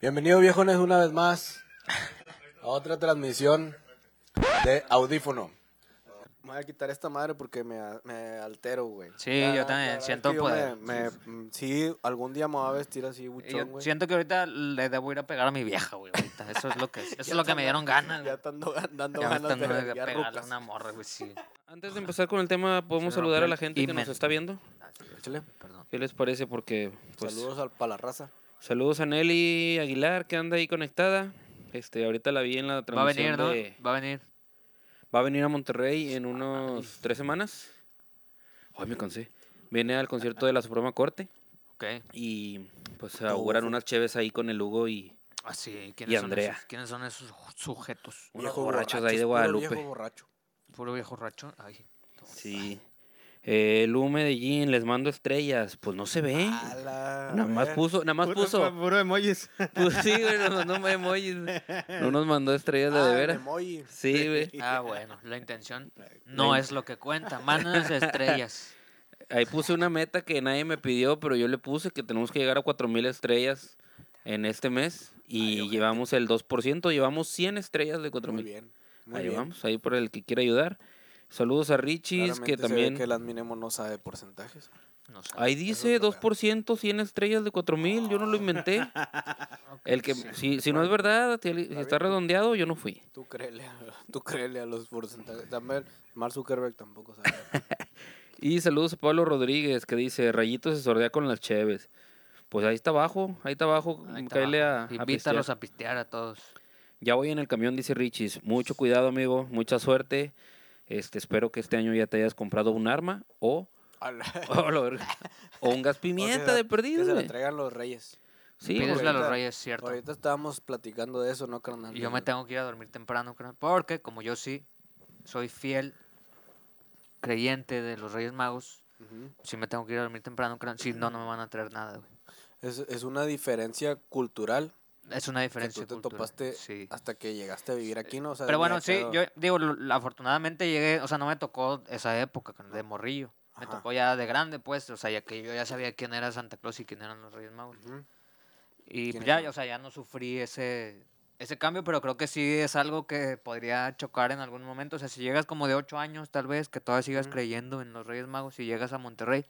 Bienvenido viejones una vez más a otra transmisión de audífono. Me voy a quitar esta madre porque me, me altero, güey. Sí, yo también siento yo poder. me- me- sí, algún día me voy a vestir así, Yo buchón, güey. siento que ahorita le debo ir a pegar a mi vieja, güey. ahorita. Eso es lo que, eso es lo que me dieron ganas. Ya güey. estando dando Ya me ganas están de dando de ya pegarle a rucas. una morra, güey, sí. Antes de empezar con el tema, podemos Se saludar rompió a la el gente que nos está viendo. Échale. Perdón. ¿Qué les parece? Porque pues, Saludos al, para la raza. Saludos a Nelly Aguilar que anda ahí conectada. Este, ahorita la vi en la Va a transmisión venir, ¿no? Va a venir. Va a venir a Monterrey en unos tres semanas. Ay, me cansé. Viene al concierto de la Suprema Corte Ok. y pues auguran unas cheves ahí con el Hugo y Así, ¿quiénes, Y son Andrea. esos, ¿quiénes son esos sujetos? unos borrachos de ahí de puro Guadalupe. viejo borracho. Puro viejo racho. Ay. Sí. Eh, el Hugo Medellín, les mando estrellas. Pues no se ve. Ala, Nada más puso, nada más puso. Puro emojis. Pues sí, güey, nos mandó emojis. No nos mandó estrellas de Ah, de veras. Sí, güey. Ah, bueno, la intención no es lo que cuenta. Mándanos estrellas. Ahí puse una meta que nadie me pidió, pero yo le puse que tenemos que llegar a 4000 estrellas en este mes. Y llevamos el 2%, llevamos 100 estrellas de Muy 4000. bien. Muy Ahí bien. vamos, ahí por el que quiera ayudar. Saludos a Richis, Claramente que también. que el adminemo no sabe porcentajes. No. Ahí dice otro 2%, 100 estrellas de 4000, yo no lo inventé. El que, si, si no es verdad, si está redondeado, yo no fui. Tú créele, a, tú créele a los porcentajes. También Mark Zuckerberg tampoco sabe. Y saludos a Pablo Rodríguez, que dice, Rayito se sordea con las cheves. Pues ahí está abajo, ahí está abajo, Ahí está a, abajo. a pistear. Invítalos a pistear a todos. Ya voy en el camión, dice Richis. Mucho cuidado, amigo. Mucha suerte. Este, espero que este año ya te hayas comprado un arma o, o, un gas O pimienta sea, de Que perdido. se la traigan los reyes. Sí, a los ahorita- reyes, cierto. Ahorita estábamos platicando de eso, ¿no, carnal? Y yo me tengo que ir a dormir temprano, carnal, porque como yo sí soy fiel creyente de los Reyes Magos, Ujú. sí me tengo que ir a dormir temprano, carnal. Si no, no me van a traer nada, güey. es, es una diferencia cultural Es una que diferencia tú te cultural, topaste Sí. hasta que llegaste a vivir aquí, ¿no? O sea, Pero bueno, sí, yo digo, afortunadamente llegué, o sea, no me tocó esa época de morrillo. Me tocó ya de grande, pues, o sea, ya que yo ya sabía quién era Santa Claus y quién eran los Reyes Magos. Ujú. Y pues ¿Quiénes ya, o sea, ya no sufrí ese, ese cambio, pero creo que sí es algo que podría chocar en algún momento. O sea, si llegas como de 8 años, tal vez, que todavía sigas creyendo en los Reyes Magos y llegas a Monterrey,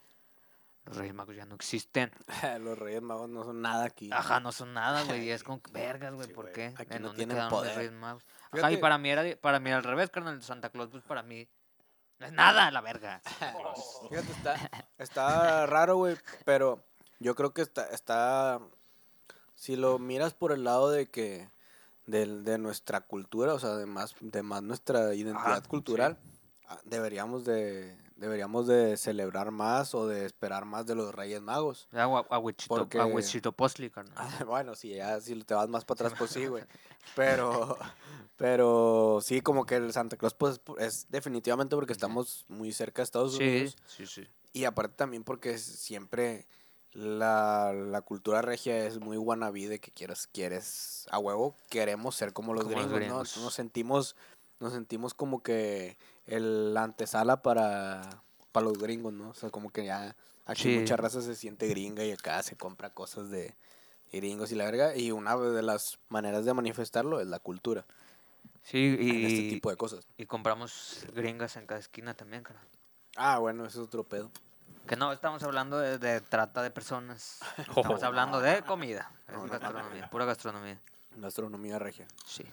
los Reyes Magos ya no existen. los reyes magos no son nada aquí. Ajá, no son nada, güey. Y es como, vergas, güey, Sí, ¿por qué? aquí ¿En no dónde tienen los poder. Reyes Magos? Ajá, y para mí era, para mí al revés, carnal. Santa Claus, pues para mí, no es nada, la verga. Fíjate, está, está raro, güey, pero yo creo que está, está, si lo miras por el lado de que, del- de, nuestra cultura, o sea, de más, de más nuestra identidad cultural, ah, deberíamos de, deberíamos de celebrar más o de esperar más de los Reyes Magos. Agua, aguichito, Porque- aguichito postli, carnal. Ah, bueno, sí, ya si te vas más para atrás, pues sí, güey. Pero, pero sí, como que el Santa Claus, pues, es definitivamente porque estamos muy cerca de Estados Sí, Unidos. sí, sí. Y aparte también porque siempre la, la cultura regia es muy wannabe de que quieras, quieres, a huevo, queremos ser como los Como los gringos, gringos. ¿no? Nos sentimos, nos sentimos como que el la antesala para, para los gringos, ¿no? O sea, como que ya aquí Sí. mucha raza se siente gringa y acá se compra cosas de gringos y la verga. Y una de las maneras de manifestarlo es la cultura Sí, en este y, tipo de cosas. y compramos gringas en cada esquina también, carnal. Ah, bueno, eso es otro pedo. Que no estamos hablando de, de trata de personas. Estamos hablando de comida. Es No, no, no. gastronomía, pura gastronomía. Gastronomía regia. Sí.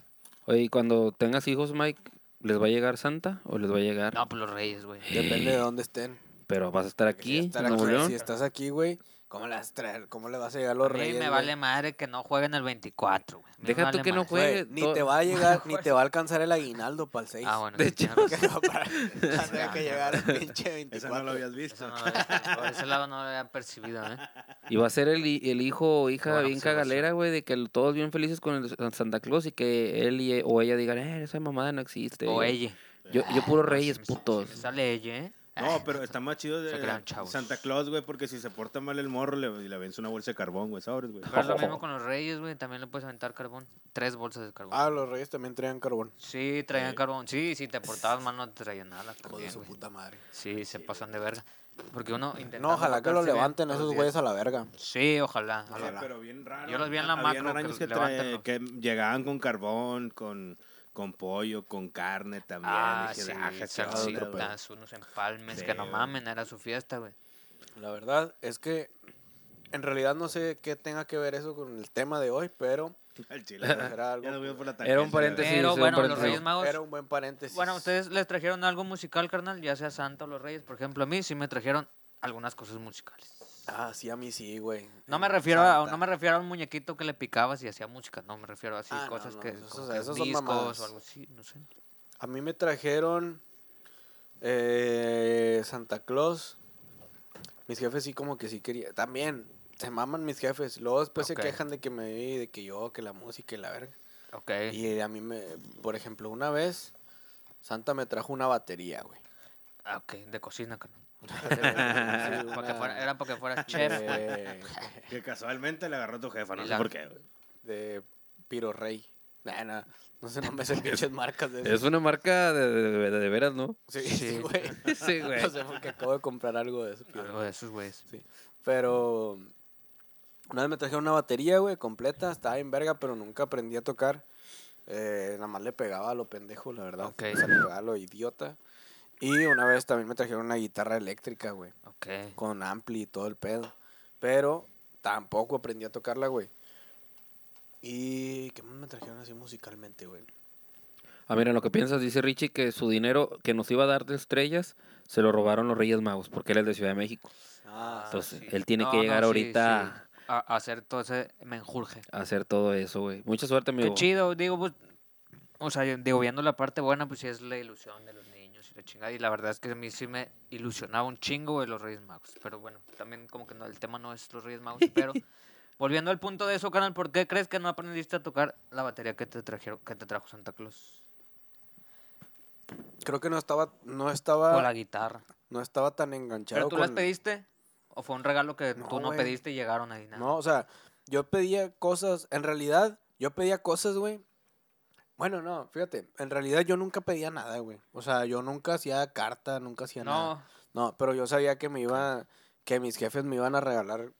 Oye, y cuando tengas hijos, Mike, ¿les va a llegar Santa o les va a llegar? No, pues los reyes, güey. Depende de dónde estén. Pero vas a estar Porque si aquí, estar en Nuevo aquí- León. Si estás aquí, güey, ¿cómo le vas a traer? ¿Cómo le vas a llegar a los A mí reyes? me güey? vale madre que no jueguen el 24, güey. Deja tú vale que no juegue. Güey, ni todo- te va a llegar, ni te va a alcanzar el aguinaldo para el 6. Ah, bueno. De hecho, razón. para que llegar el pinche 24. Eso no lo habías visto. Eso no lo había- por ese lado no lo había percibido, ¿eh? Y va a ser el, el hijo o hija Bueno, bien sí, ser. cagalera, güey, de que todos bien felices con el San- Santa Claus y que él y, e- o ella digan, eh, esa mamada no existe. O ella. Yo, yo puro Ah, reyes putos. sale ella, ¿eh? No, pero está más chido de. Santa Claus, güey, porque si se porta mal el morro, le, le vence una bolsa de carbón, güey, sabes, güey. Pero es lo mismo con los reyes, güey. También le puedes aventar carbón. Tres bolsas de carbón. Ah, los reyes también traían carbón. Sí, traían Sí. carbón. Sí, si te portabas mal no te traían nada también, su puta madre. Sí, se pasan de verga. Porque uno intenta. No, ojalá que lo levanten esos güeyes a la verga. Sí, ojalá. Sí, Ojalá. pero bien raro. Yo los vi en la macro, que que llegaban con carbón, con, con pollo, con carne también. Ah, Dije, sí, "Ah, qué onda, güey". salsitas, unos empalmes, Sí, que no mamen, era su fiesta, güey. La verdad es que en realidad no sé qué tenga que ver eso con el tema de hoy, pero Al chile. Era algo- Ya nos fuimos por la Era un paréntesis. güey. Pero sí, bueno, un los paréntesis. Reyes Magos. era un buen paréntesis. Bueno, ¿ustedes les trajeron algo musical, carnal? Ya sea Santa o los Reyes, por ejemplo. A mí sí me trajeron algunas cosas musicales. Ah, sí, a mí sí, güey. No me refiero a, no me refiero a un muñequito que le picabas y hacía música. No, me refiero a así Ah, cosas no, que, esos- discos o algo así, no sé. A mí me trajeron eh, Santa Claus. Mis jefes sí como que sí querían. También, se maman mis jefes. Luego después se quejan de que me vi, de que yo, que la música y la verga. Ok. Y a mí me, por ejemplo, una vez Santa me trajo una batería, güey. Ah, ok, de cocina, carnal. Fuera- era para que fueras chef. Que casualmente le agarró tu jefa, no sé la- por qué. güey. de Piro Rey. Nah, nah, no sé, no me sé pinches marcas de Es una marca de, de, de- de veras, ¿no? Sí, Sí. sí, güey. Sí, güey. No sé, porque acabo de comprar algo de eso. Piro Algo de esos güeyes. Pero una vez me trajeron una batería, güey, completa. Estaba en verga, pero nunca aprendí a tocar. Eh, nada más le pegaba a lo pendejo, la verdad. Ok. O sea, le pegaba a lo idiota. Y una vez también me trajeron una guitarra eléctrica, güey. Ok. Con ampli y todo el pedo. Pero tampoco aprendí a tocarla, güey. ¿Y qué más me trajeron así musicalmente, güey? Ah, mira, lo que piensas, dice Richie, que su dinero que nos iba a dar de estrellas se lo robaron los Reyes Magos, porque él es de Ciudad de México. Ah, Entonces, sí. él tiene No, que no, llegar sí, ahorita sí. A, a hacer todo ese menjurje. a hacer todo eso, güey. Mucha suerte, amigo. Qué chido, digo, pues, o sea, yo digo, viendo la parte buena, pues sí es la ilusión de los niños la chingada. Y la verdad es que a mí sí me ilusionaba un chingo de los Reyes Magos. Pero bueno, también como que no, el tema no es los Reyes Magos. Pero volviendo al punto de eso, canal, ¿por qué crees que no aprendiste a tocar la batería que te trajeron, que te trajo Santa Claus? Creo que no estaba, no O estaba, la guitarra. no estaba tan enganchado ¿Pero tú las pediste? ¿O fue un regalo que No, tú no pediste y llegaron ahí? Nada? No, o sea, yo pedía cosas, en realidad, yo pedía cosas, güey. Bueno, no, fíjate, en realidad yo nunca pedía nada, güey. O sea, yo nunca hacía carta, nunca hacía nada. No, No, pero yo sabía que me iba, que mis jefes me iban a regalar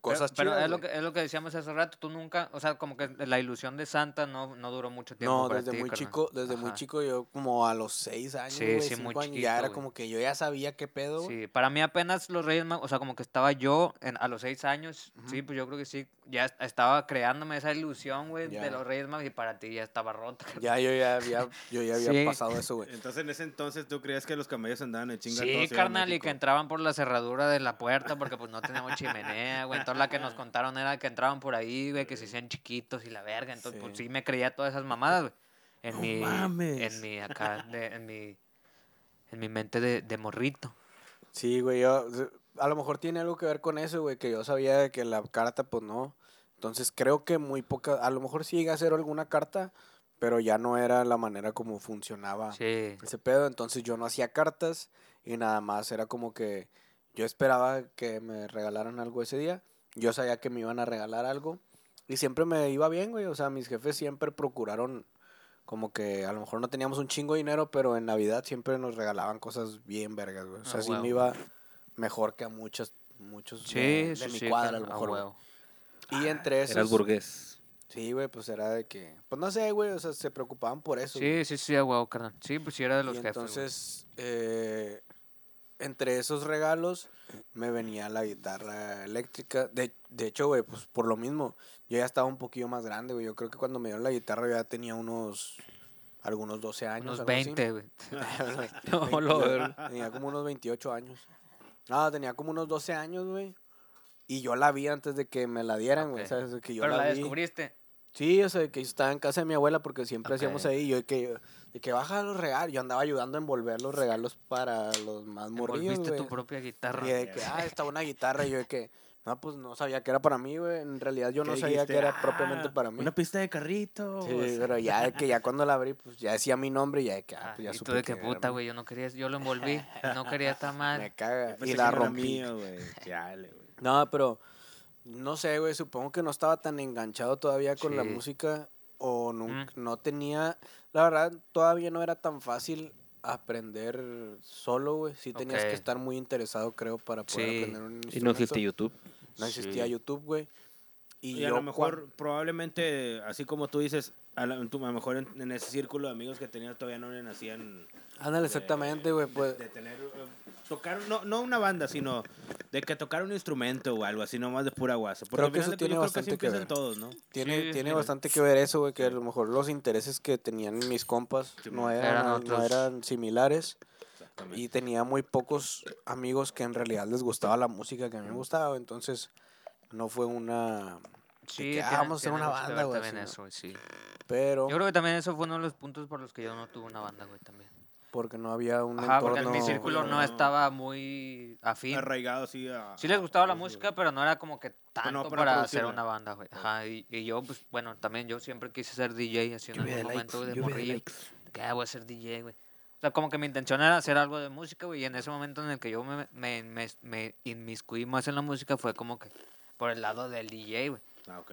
cosas pero, pero es, lo que, es lo que decíamos hace rato, tú nunca, o sea, como que la ilusión de Santa no, no duró mucho tiempo. No, para desde ti, muy carnal. chico, desde muy chico yo como a los seis años, Sí, sí, cinco muy años, chiquito, ya era como que yo ya sabía qué pedo. Sí, para mí apenas los Reyes Magos, o sea, como que estaba yo en, a los seis años, sí, pues yo creo que sí, ya est- estaba creándome esa ilusión, güey, de los Reyes Magos y para ti ya estaba rota. Ya yo ya había, yo ya había Sí. pasado eso, güey. Entonces, en ese entonces, ¿tú creías que los camellos andaban en chinga Sí, carnal, y que entraban por la cerradura de la puerta porque pues no teníamos chimenea, güey. Entonces la que nos contaron era que entraban por ahí, güey, que se hacían chiquitos y la verga. Entonces, pues Sí. sí me creía todas esas mamadas, güey. En No mi, mames. en mi, acá, de- en mi, en mi mente de, de morrito. Sí, güey, yo, a lo mejor tiene algo que ver con eso, güey, que yo sabía de que la carta, pues no. Entonces creo que muy poca, a lo mejor sí llegué a hacer alguna carta, pero ya no era la manera como funcionaba Sí. ese pedo. Entonces yo no hacía cartas y nada más era como que yo esperaba que me regalaran algo ese día. Yo sabía que me iban a regalar algo y siempre me iba bien, güey. O sea, mis jefes siempre procuraron como que a lo mejor no teníamos un chingo de dinero, pero en Navidad siempre nos regalaban cosas bien vergas, güey. O sea, Ah, sí huevo. me iba mejor que a muchos, muchos Sí, de, de mi sí, cuadra, a lo a mejor. huevo. Y entre esos... Eras burgués. Sí, güey, pues era de que... Pues no sé, güey, o sea, se preocupaban por eso. güey. Sí, sí, sí, a huevo, carnal. Sí, pues sí era de los y jefes. entonces, eh, entre esos regalos me venía la guitarra eléctrica. De, de hecho, güey, pues por lo mismo, yo ya estaba un poquillo más grande, güey. Yo creo que cuando me dieron la guitarra yo ya tenía unos, algunos 12 años. Unos algo así. 20, güey. No, lo Tenía como unos 28 años. No, tenía como unos 12 años, güey. Y yo la vi antes de que me la dieran, güey. Ok. ¿sabes? De que yo Pero la vi. descubriste. Sí, o sea, que estaba en casa de mi abuela porque siempre hacíamos Ok. ahí. Yo de que, de que baja los regalos. Yo andaba ayudando a envolver los regalos para los más morrillos, Envolviste tu propia guitarra. Y de que, ah, estaba una guitarra. Y yo de que, No, pues no sabía que era para mí, güey. En realidad yo no ¿Qué sabía dijiste? que era Ah, propiamente para mí. Una pista de carrito. Sí, pero ya de que ya cuando la abrí, pues ya decía mi nombre y ya de que, ah, Ah, pues ya y tú supe de que era puta, güey, yo no quería, yo lo envolví, no quería estar mal. Me caga. Y que la rompí. mío, güey. No, pero no sé, güey. Supongo que no estaba tan enganchado todavía con la música o nunca, Mm. no tenía. La verdad, todavía no era tan fácil aprender solo, güey. Sí tenías que estar muy interesado, creo, para poder Sí. aprender un Y no instrumento. existe YouTube. No existía Sí. YouTube, güey. Y, Y, a yo lo mejor, probablemente, así como tú dices, a, la- tú- a lo mejor en, en ese círculo de amigos que tenías todavía no le nacían. Ándale, exactamente, güey. de- Pues, De, tener. eh, tocar, no, no una banda, sino de que tocar un instrumento o algo así, nomás de pura guasa. Porque Creo que eso tiene bastante que ver. todos, ¿no? tiene, Sí, tiene sí. bastante que ver eso, güey, que a lo mejor los intereses que tenían mis compas Sí, no eran, Eran no eran similares. Exactamente. Y tenía muy pocos amigos que en realidad les gustaba la música que a mí me gustaba. Entonces, no fue una... Sí, que, ah, vamos a hacer una banda, güey, también así, eso, sí. Pero, Yo creo que también eso fue uno de los puntos por los que yo no tuve una banda, güey, también. porque no había un Ajá, porque entorno... en mi círculo no no. estaba muy afín. Arraigado así a. Sí les gustaba la a- música, pero no era como que tanto para para hacer una banda, güey. Ajá, y, y yo, pues, bueno, también yo siempre quise ser DJ, así en algún momento de morrillo. Que ah, voy a ser DJ, güey. O sea, como que mi intención era hacer algo de música, güey, y en ese momento en el que yo me, me, me, me inmiscuí más en la música fue como que por el lado del DJ, güey. Ah, ok.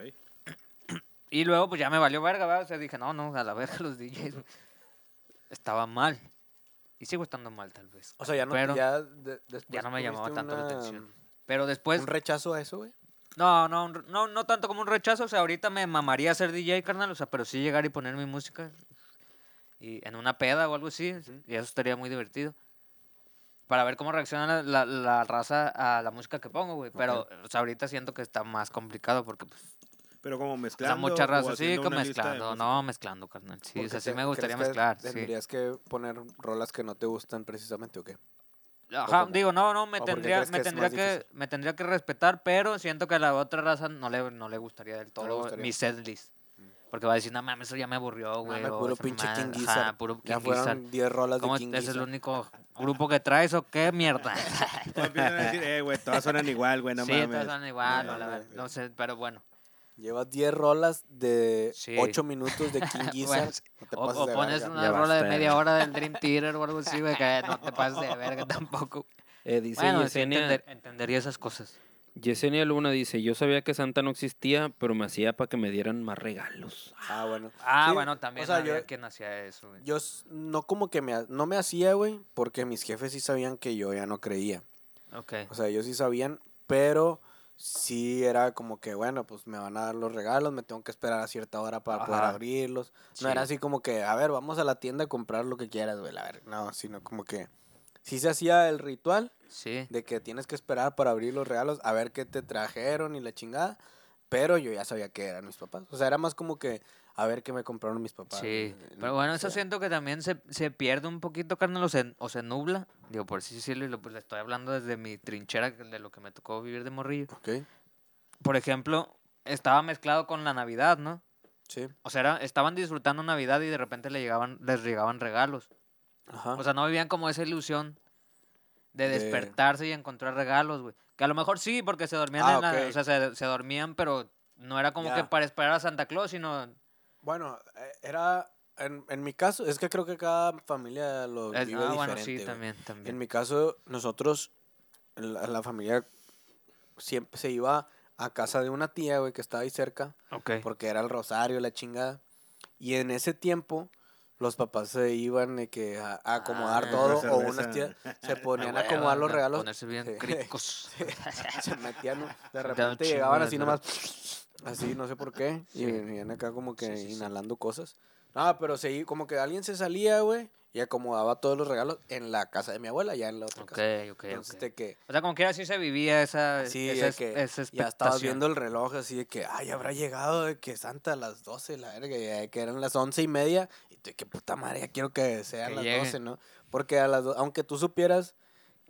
Y luego, pues ya me valió verga, ¿verdad? O sea, dije, no, no, a la verga los DJs. Estaba mal. Y sigo estando mal, tal vez. O sea, ya no, Pero ya, de- después ya no me llamaba tanto la atención. Pero después, ¿Un rechazo a eso, güey? no, no, no, no tanto como un rechazo. O sea, ahorita me mamaría ser DJ, carnal. O sea, pero sí llegar y poner mi música. Y en una peda o algo así. Y eso estaría muy divertido. Para ver cómo reacciona la, la, la raza a la música que pongo, güey. Pero, o sea, ahorita siento que está más complicado porque, pues, Pero como o sea, mezclando. mucha raza. Sí, de mezclando. No, mezclando, carnal. Sí, o sea, sí te- me gustaría ¿crees que mezclar. Sí. ¿Tendrías que poner rolas que no te gustan precisamente o qué? Ajá, digo, no, no, me ¿O por qué tendría, me que tendría que, me tendría que respetar, pero siento que a la otra raza no le, no le gustaría del todo gustaría. mi setlist. Porque va a decir, no mames, eso ya me aburrió, güey. Mames, o puro pinche mamada". King Ajá, Gizzard. puro Ya King fueron 10 rolas de ¿Cómo King es el único grupo que traes o qué mierda? A decir, eh, güey, todas suenan igual, güey, no sí, mames. todas son igual, No o la no sé, pero bueno. Llevas 10 rolas de Sí. 8 minutos de King Gizzard. Bueno, no te O, pases o de pones verga. una Ya rola de media hora del Dream Theater o algo así, güey, que no te pases de verga tampoco. Eh, dice Bueno, sí Yesenia, entender- entendería esas cosas. Yesenia Luna dice, yo sabía que Santa no existía, pero me hacía para que me dieran más regalos. Ah, bueno. Ah, Sí, bueno, también o sea, había yo- quien hacía eso, güey. Yo no como que me, no me hacía, güey, porque mis jefes sí sabían que yo ya no creía. Ok. O sea, ellos sí sabían, pero sí era como que, bueno, pues me van a dar los regalos, me tengo que esperar a cierta hora para poder abrirlos. Sí. No era así como que, a ver, vamos a la tienda a comprar lo que quieras, güey, a ver, no, sino como que sí se hacía el ritual Sí. de que tienes que esperar para abrir los regalos, a ver qué te trajeron y la chingada, pero yo ya sabía que eran mis papás. O sea, era más como que, a ver qué me compraron mis papás. Sí, güey, pero bueno, o eso sea, siento que también se, se pierde un poquito, carnal, o se, o se nubla. Digo, por decirlo, y lo, pues le estoy hablando desde mi trinchera de lo que me tocó vivir de morrillo. Ok, Por ejemplo, estaba mezclado con la Navidad, ¿no? sí, O sea, era- estaban disfrutando Navidad y de repente le llegaban, les llegaban regalos. Ajá. O sea, no vivían como esa ilusión de De- despertarse y encontrar regalos, güey. Que a lo mejor sí, porque se dormían Ah, en la- o sea, se, se dormían, pero no era como que para esperar a Santa Claus, sino Bueno, eh, era, en, en mi caso, es que creo que cada familia lo es- vive ah, bueno, diferente, sí, güey. también, En también. mi caso, nosotros, la, familia, siempre se iba a casa de una tía, güey, que estaba ahí cerca, Ok. porque era el rosario, la chingada. Y en ese tiempo, los papás se iban de que a, a acomodar Ah, todo, o unas tías se ponían a acomodar los regalos. Ponerse bien Sí. cricos. se metían, de repente llegaban así nomás, así, no sé por qué, y venían acá como que inhalando cosas. No, pero sí, como que alguien se salía, güey, y acomodaba todos los regalos en la casa de mi abuela, ya en la otra Ok, casa. ok, Entonces, de que, O sea, como quiera sí se vivía esa, sí, esa, de es- que esa ya estabas viendo el reloj así de que, ay, habrá llegado de que Santa a las 12, la verga, ya que eran las once y media, y tú, que puta madre, ya quiero que sean Que las llegue. 12, ¿no? Porque a las aunque tú supieras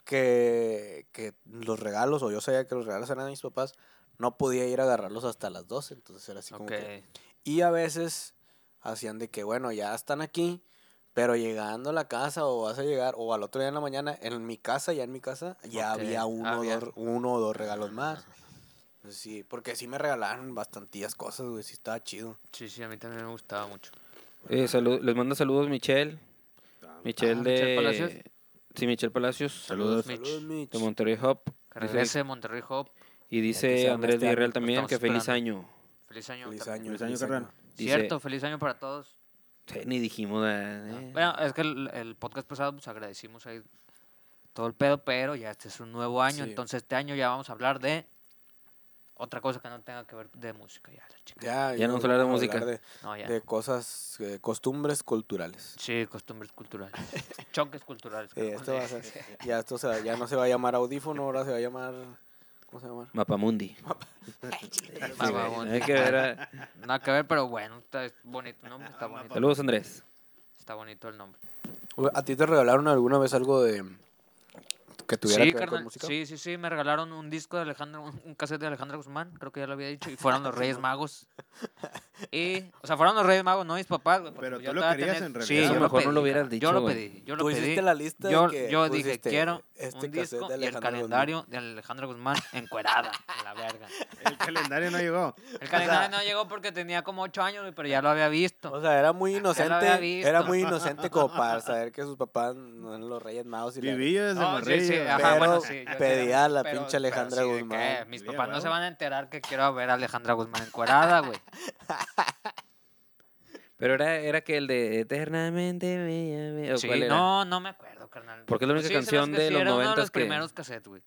que, que los regalos, o yo sabía que los regalos eran de mis papás, no podía ir a agarrarlos hasta las 12, entonces era así como que... Y a veces hacían de que, bueno, ya están aquí, pero llegando a la casa o vas a llegar, o al otro día en la mañana, en mi casa, ya en mi casa, ya Ok, había uno, había. Dos, uno o dos regalos más. Sí, porque sí me regalaron bastantillas cosas, güey. Sí estaba chido. Sí, sí, a mí también me gustaba mucho. Eh, salud- les manda saludos Michelle. Michelle Ah, de... Michelle Palacios. Sí, Michelle Palacios. Saludos. Mitch. Saludos, Mitch. De Monterrey Hop. Dice- regrese Monterrey Hop. y dice Andrés este Villarreal lo también que feliz año. Feliz año. Feliz año. Feliz año, carnal. Dice- Cierto, feliz año para todos. Sí, ni dijimos eh. Bueno, es que el, el podcast pasado pues agradecimos ahí todo el pedo, pero ya este es un nuevo año, Sí. entonces este año ya vamos a hablar de otra cosa que no tenga que ver de música, ya la chica. Ya, Ya no vamos a hablar de música. de, No, ya. de cosas, eh, costumbres culturales. Sí, costumbres culturales. Choques culturales. Sí, esto va a ser- ya, esto se ya no se va a llamar audífono, ahora se va a llamar... ¿Cómo se llama? Mapamundi. Ah, bueno. Hay que ver. a- Nada que ver, pero bueno, está es bonito, ¿no? Está bonito. Saludos Andrés. Está bonito el nombre. Güey, ¿A ti te regalaron alguna vez algo de... que tuviera Sí, que ver con carnal, música? sí, sí, sí, me regalaron un disco de Alejandro, un, un cassette de Alejandro Guzmán, creo que ya lo había dicho, y fueron los Reyes Magos. Y, o sea, fueron los Reyes Magos, no mis papás, güey. porque Pero yo tú lo querías en Sí, realidad. yo Eso mejor no pedí, lo hubieras carnal, dicho, Yo lo güey. pedí, yo lo Tú pedí. hiciste la lista de yo, que yo dije, pusiste quiero este un cassette disco de y el Guzmán. calendario de Alejandro Guzmán encuerada, a la verga. El calendario no llegó. El calendario no llegó porque tenía como ocho años, güey, pero ya lo había visto. O sea, era muy inocente. Era muy inocente como para saber que sus papás no eran los Reyes Magos y la- Vivillo desde No, sí, morrillo. sí, ajá, Pero bueno, sí, pedía a la pero- pinche Alejandra Guzmán. Mis Vivía, papás no se van a enterar que quiero ver a Alejandra Guzmán encuerada, güey. Pero era, era que el de Eternamente Bella, Bella, ¿o Sí, cuál era? no, no me acuerdo, carnal. Porque es la única Sí, me canción que de los era uno de 90s los que- primeros cassettes, güey.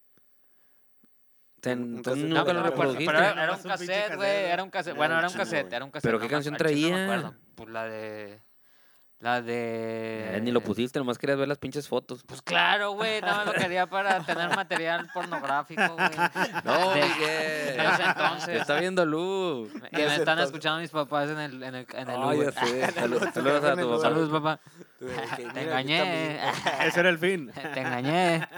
Te- Un Entonces cassette No, nunca lo no me reprodujiste. pero era, era un cassette, güey, era un cassette. Bueno, era un cassette, era un cassette. ¿Pero qué nomás, canción chile No me traía? acuerdo. Pues la de... La de... Eh, ni lo pusiste, nomás querías ver las pinches fotos. Pues claro, güey, nada más lo quería para tener material pornográfico, güey. No, De- Miguel. de ese entonces. Te está viendo Luz. Y me están entonces. escuchando mis papás en el, en el, en el Uber. sé. Saludos, saludos a tu papá. Saludos, papá. Que, Te engañé. Ese era el fin. Te engañé.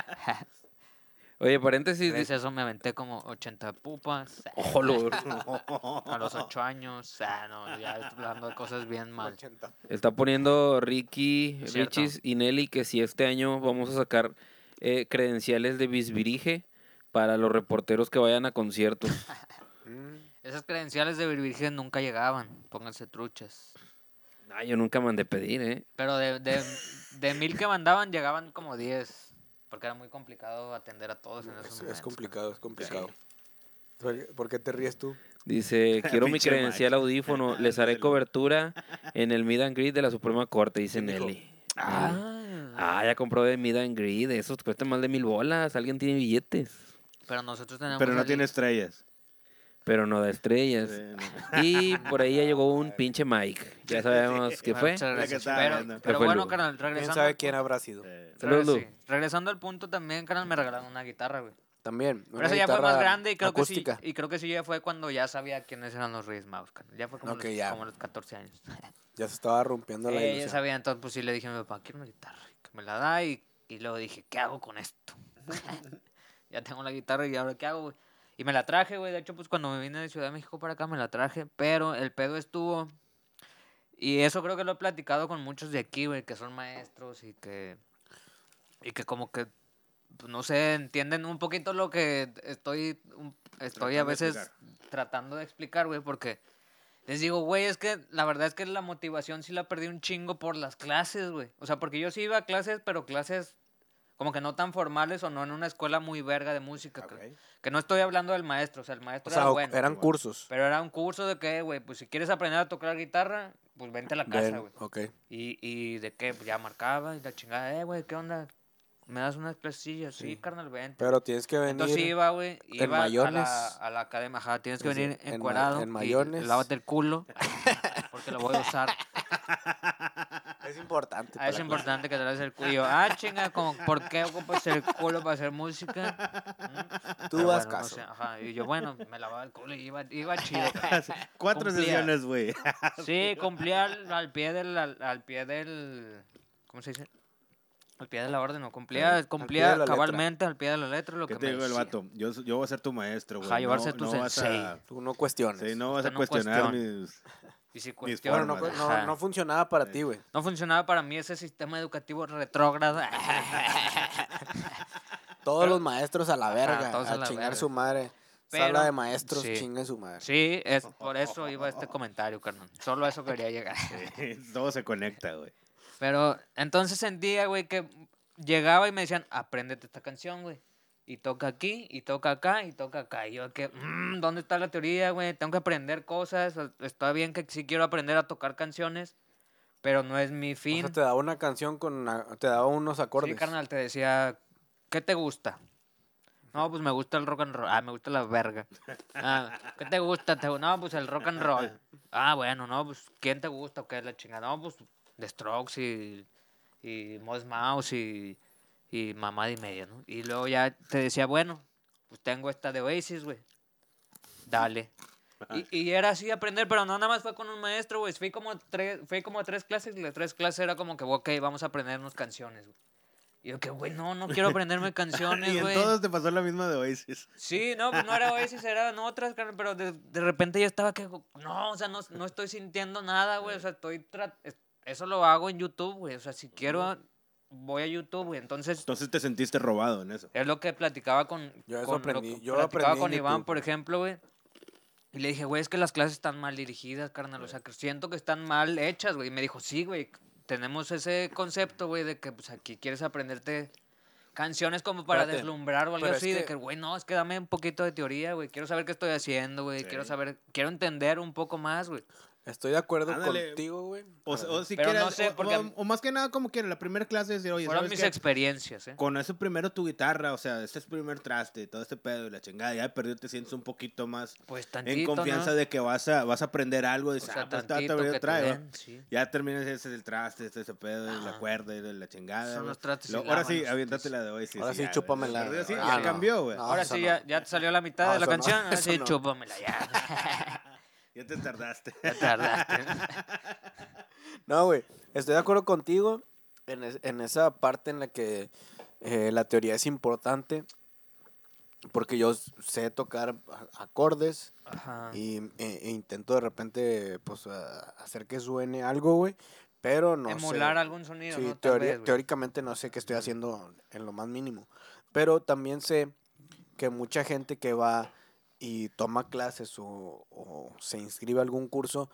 Oye, paréntesis. Gracias a eso me aventé como 80 pupas. Ojo, lo- A los 8 años. Ah, no, ya estoy hablando de cosas bien mal. 80. Está poniendo Ricky, Cierto. Richis y Nelly que si este año vamos a sacar eh, credenciales de bisbirige para los reporteros que vayan a conciertos. Esas credenciales de virgen nunca llegaban. Pónganse truchas. Yo nunca mandé pedir, ¿eh? Pero de, de, de mil que mandaban, llegaban como 10. Porque era muy complicado atender a todos en esos Es, momentos. es complicado, es complicado. ¿Por qué- ¿Por qué te ríes tú? Dice, quiero mi credencial macho. audífono, les haré cobertura en el Meet and Greet de la Suprema Corte, dice. Nelly. Ah, Ah, ya compró de Meet and Greet, esos cuestan más de mil bolas, alguien tiene billetes, pero nosotros tenemos. Pero no el- tiene estrellas. Pero no da estrellas. Sí, no. Y por ahí ya llegó un pinche Mike, ya sabemos qué fue. Pero, viendo. pero fue bueno, carnal, ¿Quién regresando. sabe al quién habrá sido? Eh, Saludos, Regresa- Lu. sí. Regresando al punto también, carnal, me regalaron una guitarra, güey. También. Pero esa ya fue más grande y creo acústica. que sí. Y creo que sí ya fue cuando ya sabía quiénes eran los Reyes Magos, carnal. Ya fue como, los, ya. como los 14 años. Ya se estaba rompiendo la Eh, ya sabía, entonces pues sí le dije a mi papá, quiero una guitarra. Que me la da y, y luego dije, ¿qué hago con esto? ya tengo la guitarra y ahora ¿qué hago, güey? Y me la traje, güey. De hecho, pues cuando me vine de Ciudad de México para acá me la traje. Pero el pedo estuvo. Y eso creo que lo he platicado con muchos de aquí, güey, que son maestros y que. Y que como que. pues, no sé, entienden un poquito lo que estoy. un- estoy a Tratando veces tratando de explicar, güey, porque. Les digo, güey, es que la verdad es que la motivación sí la perdí un chingo por las clases, güey. O sea, porque yo sí iba a clases, pero clases como que no tan formales o no en una escuela muy verga de música. que-. Que, no estoy hablando del maestro, o sea, el O maestro sea, era o- bueno. eran cursos. Pero era un curso de que, güey, pues si quieres aprender a tocar guitarra, pues vente a la casa, güey. ok. Y, y de qué, pues ya marcaba y la chingada, eh, güey, ¿qué onda? ¿Me das unas clasillas? Sí, Sí. carnal, vente. Pero tienes que venir. Entonces iba, güey, en iba a la, a la academia, ajá, tienes que venir en encuerado en y mayones. lávate el culo, porque lo voy a usar. Es importante. Ah, es importante que te laves el culo. Y yo, ah, chinga, como, ¿por qué ocupas el culo para hacer música? Mm, Tú haz bueno, no caso. sé, ajá. Y yo, bueno, me lavaba el culo y iba, iba chido. Cuatro Cumplía. sesiones, güey. Sí, cumplía al, al pie del, al, al pie del, ¿cómo se dice? Al pie de la orden, ¿no? Cumplía, cumplía letra. cabalmente al pie de la letra lo ¿Qué que te me digo el vato? Yo, yo voy a ser tu maestro, güey. Ajá, llevarse no, tu no vas sensei. a, Tú no cuestiones. sí, no vas a Usted cuestionar mis... Y si no, no, Ajá. no funcionaba para ti, güey. No funcionaba para mí ese sistema educativo retrógrado. Todos los maestros a la verga, todos a a, la chingar verga. su madre. Pero, Sala de maestros, sí. chingue su madre. Sí, es, por eso iba este comentario, carnal. Solo a eso quería llegar. Todo se conecta, güey. Pero entonces sentía, güey, que llegaba y me decían, apréndete esta canción, güey. Y toca aquí, y toca acá, y toca acá. Y yo que, "Mm, ¿dónde está la teoría, güey? Tengo que aprender cosas. o- Está bien que sí quiero aprender a tocar canciones, pero no es mi O fin. sea, te daba una canción con... Te daba unos acordes. Sí, carnal, te decía, ¿qué te gusta? No, pues me gusta el rock and roll. Ah, me gusta la verga. Ah, ¿Qué te gusta? Te- No, pues el rock and roll. Ah, bueno, no, pues ¿quién te gusta o qué es la chingada? No, pues The Strokes y, y Moss Mouse y, y mamá y media, ¿no? Y luego ya te decía, bueno, pues tengo esta de Oasis, güey. Dale. Y, y era así aprender, pero no nada más fue con un maestro, güey. Fui como tres, fui como a tres clases y las tres clases era como que, ok, vamos a aprendernos canciones, güey. Y yo que, güey, no, no quiero aprenderme canciones, y en güey. todos te pasó la misma de Oasis. Sí, no, pues no era Oasis, eran otras, pero de, de repente ya estaba que, no, o sea, no, no estoy sintiendo nada, güey, o sea, estoy, eso lo hago en YouTube, güey, o sea, si quiero, voy a YouTube, güey, entonces, Entonces te sentiste robado en eso. es lo que platicaba con, Yo eso con lo aprendí, que yo platicaba con Iván, YouTube, por ejemplo, güey, y le dije, güey, es que las clases están mal dirigidas, carnal, o sea, que siento que están mal hechas, güey, y me dijo, sí, güey, tenemos ese concepto, güey, de que, pues, aquí quieres aprenderte canciones como para Espérate, deslumbrar o algo es así, de que- que, güey, no, es que dame un poquito de teoría, güey, quiero saber qué estoy haciendo, güey, quiero Sí. saber, quiero entender un poco más, güey. Estoy de acuerdo Ándale. contigo, güey. O, Pero- o si Pero quieres, no sé, o- porque- o, o más que nada como que la primera clase decir, oye, Fueron ¿sabes mis qué? experiencias, ¿eh? Con eso primero tu guitarra, o sea, este es primer traste, todo este pedo y la chingada, ya de perdido te sientes un poquito más Pues tantito, en confianza ¿no? de que vas a, vas a aprender algo, O dices, sea, ah, pues. Ya terminas ese es el traste, este ese pedo, y la cuerda y la chingada. Son los trastes Lo- ahora sí, aviéntate sí. la de hoy. Sí, Ahora sí, chúpamela. De perdido Sí, Ah, ya no. cambió, güey. Ahora sí, ya, ya te salió la mitad de la canción, ahora sí, chúpamela ya. Ya te tardaste. ya tardaste. No, güey. Estoy de acuerdo contigo en, es- en esa parte en la que eh, la teoría es importante. Porque yo sé tocar acordes Ajá. y e- e intento de repente pues a- hacer que suene algo, güey. Pero no Emular sé. algún sonido, Sí, teóricamente no sé qué estoy haciendo en lo más mínimo. Pero también sé que mucha gente que va y toma clases o, o se inscribe a algún curso,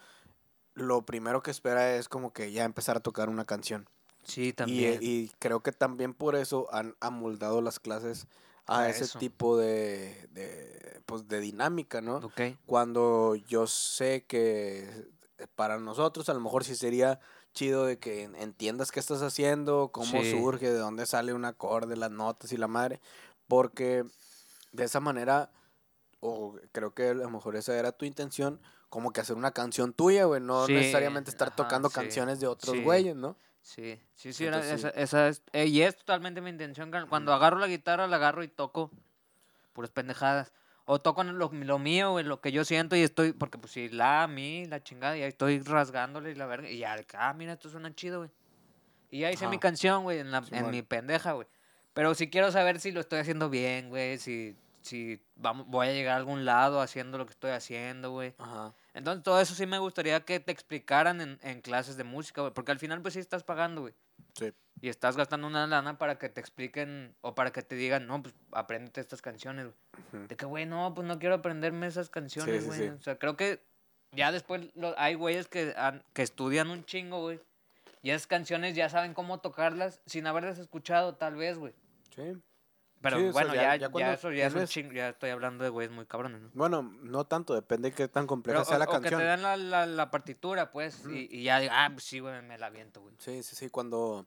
lo primero que espera es como que ya empezar a tocar una canción. Sí, también. y creo que también por eso han amoldado las clases a A ese eso. tipo de, de, pues, de dinámica, ¿no? ok. cuando yo sé que para nosotros a lo mejor sí sería chido de que en- entiendas qué estás haciendo, cómo Sí. surge, de dónde sale un acorde, las notas y la madre, porque de esa manera, o creo que a lo mejor esa era tu intención, como que hacer una canción tuya, güey, no Sí, necesariamente estar ajá, tocando sí, era de otros sí. güeyes, ¿no? Sí, sí, sí, era- Entonces, esa, esa es, eh, y es totalmente mi intención. Cuando agarro la guitarra, la agarro y toco puras pendejadas. O toco lo, lo mío, güey, lo que yo siento y estoy, porque pues si la, mi, la chingada, y ahí estoy rasgándole y la verga, y que, ah, mira, esto suena chido, güey. Y ya hice mi canción, güey, en, la- en mi pendeja, güey. Pero si quiero saber si lo estoy haciendo bien, güey, si, si vamos, voy a llegar a algún lado haciendo lo que estoy haciendo, güey. Ajá. Entonces, todo eso sí me gustaría que te explicaran en, en clases de música, güey. Porque al final, pues sí estás pagando, güey. Sí. Y estás gastando una lana para que te expliquen o para que te digan, no, pues apréndete estas canciones, güey. Ujú. De que, güey, no, pues no quiero aprenderme esas canciones, sí, güey. sí. O sea, creo que ya después lo- hay güeyes que, que estudian un chingo, güey. Y esas canciones ya saben cómo tocarlas sin haberlas escuchado, tal vez, güey. Sí. Pero Sí, bueno, ya- ya, ya ya, cuando eso ya es un chingo, ya estoy hablando de güeyes muy cabrones, ¿no? Bueno, no tanto, depende de qué tan compleja Pero, sea o, la o que canción. te dan la, la, la partitura, pues, y, y ya digo, ah, pues sí, güey, me la aviento, güey. Sí, sí, sí, cuando,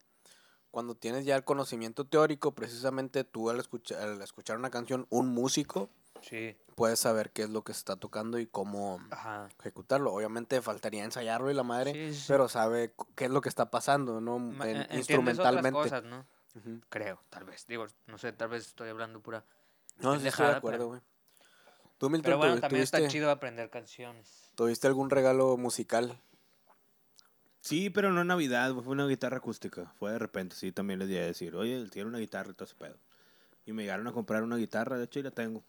cuando tienes ya el conocimiento teórico, precisamente tú al escuchar, al escuchar una canción, un músico, Sí, puedes saber qué es lo que se está tocando y cómo ajá. ejecutarlo. Obviamente faltaría ensayarlo y la madre, Sí, sí, sí. pero sabe qué es lo que está pasando, ¿no? Ma- En- entiendes otras instrumentalmente. cosas, ¿no? Creo, tal vez. Digo, no sé, tal vez estoy hablando pura. No, sí estoy de acuerdo, pero- güey. ¿Tú, Milton, Pero bueno, también está tuviste, chido aprender canciones. tuviste algún regalo musical? Sí, pero no en Navidad, fue una guitarra acústica. Fue de repente, sí, también les di a decir, oye, tiene una guitarra y todo ese pedo. Y me llegaron a comprar una guitarra, de hecho, y la tengo.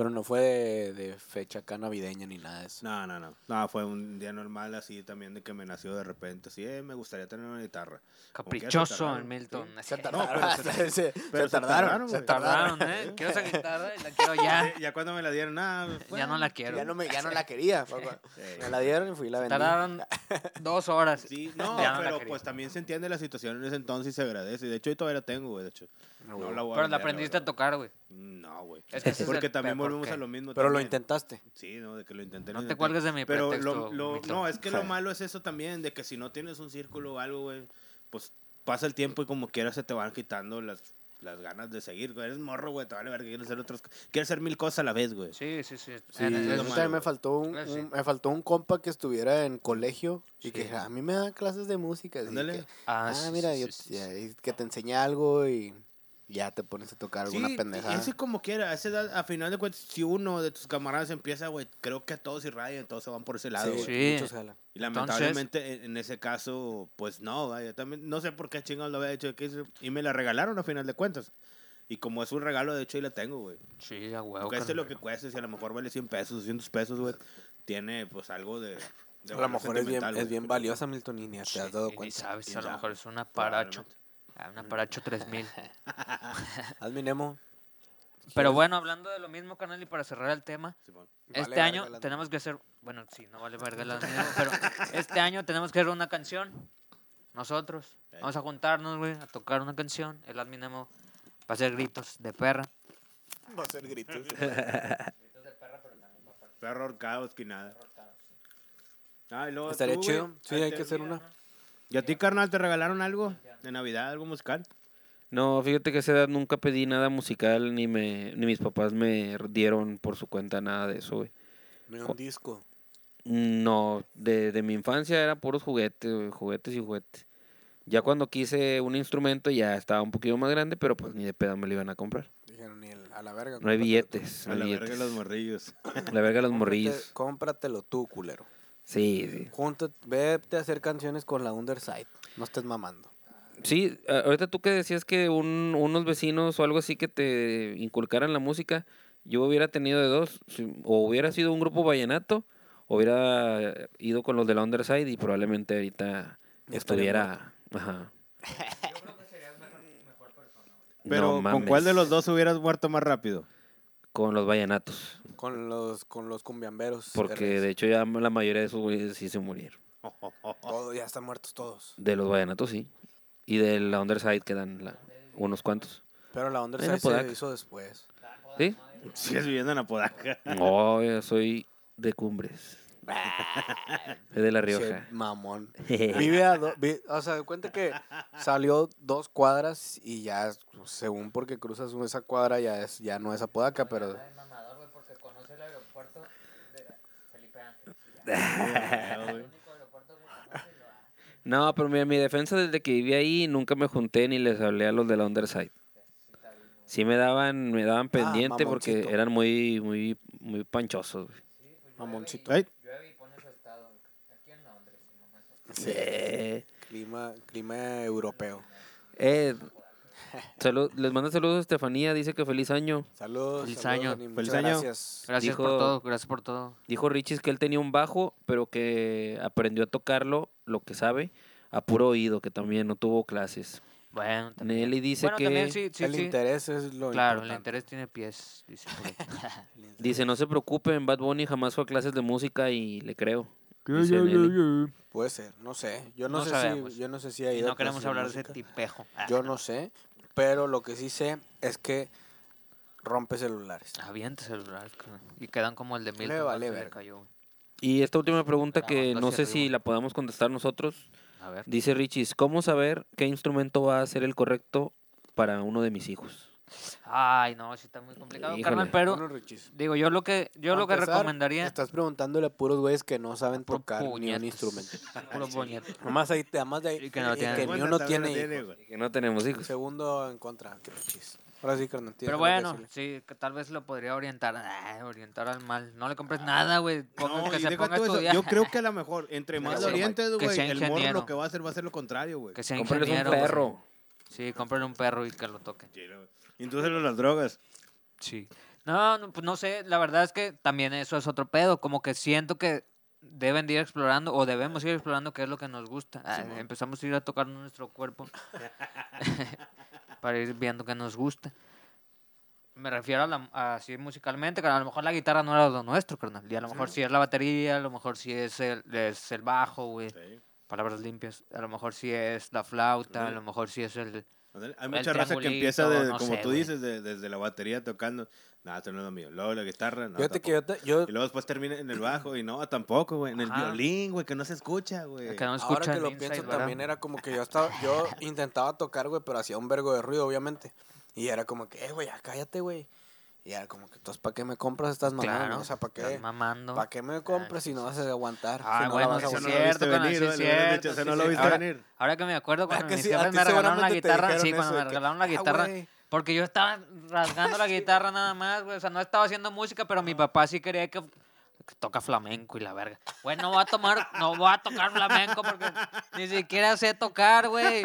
Pero no fue de, de fecha acá navideña ni nada de eso. No, no, no. No, fue un día normal así también de que me nació de repente. Así, eh, me gustaría tener una guitarra. Caprichoso en Milton. sí. Se tardaron, se- se, se- pero se se tardaron, se tardaron. ¿eh? Quiero esa guitarra y la quiero ya. Ya cuando me la dieron, nada. Ya no la quiero. Ya no, me, ya no la quería. papá. Me la dieron y fui y la vendí. Tardaron dos horas. Sí, no, no pero pues también se entiende la situación en ese entonces y se agradece. De hecho, yo todavía la tengo, güey. De hecho, no la voy a Pero la vender, aprendiste a tocar, güey. No, güey. Es que es Porque el también volvemos ¿por a lo mismo. Pero lo intentaste. Sí, no, de que lo intenté. No lo te cuelgues de mi Pero pretexto, lo, no, es que lo malo es eso también, de que si no tienes un círculo o algo, güey, pues pasa el tiempo y como quieras se te van quitando las, las ganas de seguir, güey. Eres morro, güey, te vale ver que quieres hacer otras quieres hacer mil cosas a la vez, güey. Sí, sí, sí. Sí, En- es A en- lo mí malo, también me faltó un, Ah, sí. me faltó un compa que estuviera en colegio y Sí. que dijera, a mí me dan clases de música. así que, Ah, ah, sí, mira, sí, yo- que te enseñe algo y ya te pones a tocar alguna Sí, pendejada. ese como quiera, a esa edad, a final de cuentas, si uno de tus camaradas empieza, güey, creo que a todos irradian, todos se van por ese lado, Sí, güey. Sí. muchos jalan. Y Entonces- lamentablemente en- en ese caso, pues no, vaya, también no sé por qué chingados lo había hecho y me la regalaron a final de cuentas. Y como es un regalo, de hecho, ahí la tengo, güey. Sí, a huevo. Cueste lo que cueste, si a lo mejor vale 100 pesos, 200 pesos, güey, tiene pues algo de... de A lo mejor es bien, es güey. bien valiosa, Milton, y ni te has dado Y cuenta. sabes, Y a lo mejor es una paracho. Ah, una paracho 3000. Hazme Nemo. Pero bueno, hablando de lo mismo, canal, y para cerrar el tema. Vale este año tenemos que hacer, bueno, sí, no vale verga la mismo, pero este año tenemos que hacer una canción. Nosotros vamos a juntarnos, güey, a tocar una canción. El adminemo va a hacer gritos de perra. Va a ser gritos. Perro ahorcado, esquinada. Ah, y luego Estaría tú, chido. Sí, hay que hacer una. ¿Y a ti, carnal, te regalaron algo de Navidad, algo musical? No, fíjate que a esa edad nunca pedí nada musical, ni me ni mis papás me dieron por su cuenta nada de eso, güey. Mira, un disco. No, de, de mi infancia era puros juguetes, güey, juguetes y juguetes. Ya cuando quise un instrumento ya estaba un poquito más grande, pero pues ni de pedo me lo iban a comprar. Dijeron, ni el- a la verga. No hay billetes, no A hay la billetes. verga los morrillos. La verga los morrillos. Cómpratelo tú, culero. Sí, sí. Vete a hacer canciones con la Underside. No estés mamando. Sí, ahorita tú que decías que un- unos vecinos o algo así que te inculcaran la música, yo hubiera tenido de dos. O hubiera sido un grupo vallenato, o hubiera ido con los de la Underside y probablemente ahorita estuviera... Ajá. Pero, No ¿con cuál de los dos hubieras muerto más rápido? Con los vallenatos. Con los, con los cumbiamberos. Porque de hecho ya la mayoría de esos güeyes sí se murieron. Todos ya están muertos todos. De los vallenatos sí. Y de la Underside quedan la- unos cuantos. Pero la Underside la se Podaca. hizo después. ¿Sí? Sigues viviendo en Apodaca. No, yo soy de Cumbres. Es de La Rioja. Che, mamón. Vive a do- vi- o sea, cuenta que salió dos cuadras y ya, según porque cruzas esa cuadra, ya es ya no es Apodaca, pero porque conoce el aeropuerto de Felipe Ángeles. No, pero mira, mi defensa desde que viví ahí nunca me junté ni les hablé a los de la Underside. Sí me daban, me daban pendiente porque eran muy, muy, muy panchosos. güey. mamoncito. Ay, Llueve y pone su estado aquí en Londres. Sí, clima, clima europeo. eh, salud- les manda saludos a Estefanía, dice que feliz año. Saludos. Feliz saludos, año. Dani, Feliz año. Gracias. Gracias por Dijo- todo, gracias por todo. Dijo Richis que él tenía un bajo, pero que aprendió a tocarlo, lo que sabe, a puro oído, que también no tuvo clases. Bueno, también. Nelly dice bueno, que también sí, sí, el sí. interés es lo Claro, el importante. interés tiene pies, dice por dice no se preocupen, Bad Bunny jamás fue a clases de música y le creo. Dice Nelly. Puede ser, no sé. Yo no, No sé sabemos. si yo no sé si ha Y ido no a queremos hablar de ese tipejo. Yo no sé, pero lo que sí sé es que rompe celulares. Avienta celular. creo. Y quedan como el de Milton. Le vale cayó, güey. Y esta última pregunta que no sé si la podamos contestar nosotros. A ver. Dice Richis, ¿cómo saber qué instrumento va a ser el correcto para uno de mis hijos? Ay, no, sí está muy complicado, Híjole. carnal, pero digo, yo lo que yo lo que empezar, recomendaría Estás preguntándole a puros güeyes que no saben tocar ni un instrumento. Nomás ahí, además de ahí, Y que no y tiene- que ni uno tiene, hijos. güey. Que no tenemos hijos. Segundo en contra, que Richis. Ahora sí, carnal. tienes Pero que bueno, decirle. sí, que tal vez lo podría orientar, ah, orientar al mal. No le compres nada, güey. No, que y se ponga a estudiar. Yo creo que a lo mejor, entre Que más orientes, que güey, el morro lo que va a hacer va a ser lo contrario, güey. Que sea un ingeniero. güey. perro. Sí, cómprale un perro y que lo toque. Indúcelo a las drogas. Sí. No, no, pues no sé, la verdad es que también eso es otro pedo, como que siento que deben de ir explorando o debemos ir explorando qué es lo que nos gusta. Ah, empezamos a ir a tocar nuestro cuerpo para ir viendo qué nos gusta. Me refiero a, la, a así musicalmente, que a lo mejor la guitarra no era lo nuestro, carnal. Y a lo mejor sí es la batería, a lo mejor sí es el, es el bajo, güey. Sí. Palabras limpias. A lo mejor sí es la flauta, a lo mejor sí es el... Hay mucha raza que empieza, de, no como sé, tú dices, de- desde la batería tocando. Nada, esto no es lo mío. Luego la guitarra, no. Fíjate que tampoco. yo, te- yo Y luego después termina en el bajo y no, tampoco, güey. En el Ajá. violín, güey, que no se escucha, güey. que no ahora que lo inside, pienso ¿verdad? también era como que yo estaba, yo intentaba tocar, güey, pero hacía un vergo de ruido, obviamente. Y era como que, eh, güey, ya cállate, güey. Y era como que, entonces, ¿para qué me compras estas mamadas? Claro, no? O sea, ¿para qué? mamando. ¿Para qué me compras si no vas a aguantar? Ah, si no bueno, Eso es no aguantar? lo viste cierto, venir, es cierto, dicho, sí no lo viste cierto. venir. Ahora que me acuerdo cuando que mis sí, jefes me regalaron la guitarra, sí, cuando me regalaron la "Ah, guitarra, güey". porque yo estaba rasgando la guitarra nada más, güey, o sea, no estaba haciendo música, pero mi papá sí quería que, que toca flamenco y la verga. Güey, no voy a tomar, no voy a tocar flamenco porque ni siquiera sé tocar, güey.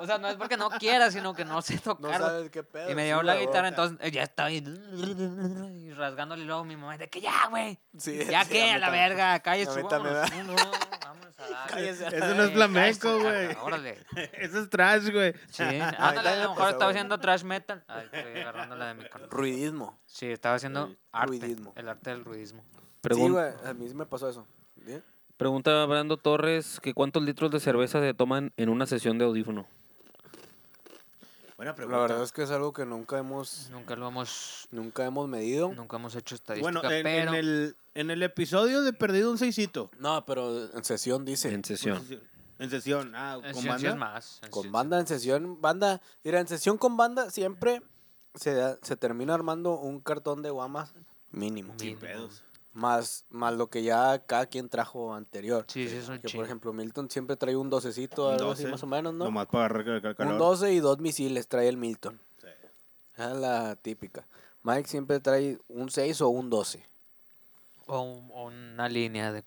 O sea, no es porque no quiera, sino que no sé No tocar. güey. sabes qué pedo. y me dio la guitarra, entonces eh, ya estaba ahí y rasgándole y luego mi mamá de que ya, güey. Sí, Ya sí, que, a la también. verga, cállese, A mí vámonos. No, no, a la- Cállese Eso no es flamenco, güey. Órale. Eso es trash, güey. Sí, ándale, a lo mejor estaba haciendo trash metal. Ay, estoy agarrando la de mi carnal. Ruidismo. Sí, estaba haciendo arte. ruidismo. El arte del ruidismo. Pregun- Sí, güey, a mí sí me pasó eso. ¿Bien? Pregunta Brando Torres que cuántos litros de cerveza se toman en una sesión de audífono. Buena pregunta. La verdad es que es algo que nunca hemos, Nunca lo hemos, nunca hemos medido. nunca hemos hecho estadística, Bueno, en, pero en el, en el episodio de Perdido un Seisito. No, pero en sesión dice. En sesión. En sesión. Ah, en con banda. más. en Con banda en sesión, banda, mira, en sesión con banda siempre se, da- se termina armando un cartón de guamas mínimo. Mínimo. pedos. Más, más lo que ya cada quien trajo anterior. Sí, sí, es un Que por ejemplo, Milton siempre trae un docecito, algo así 12, más o menos, ¿no? Nomás para agarrar cal- calor. Un 12 y dos misiles trae el Milton. Sí. Esa es la típica. Mike siempre trae un 6 o un 12. O, un- o una línea de...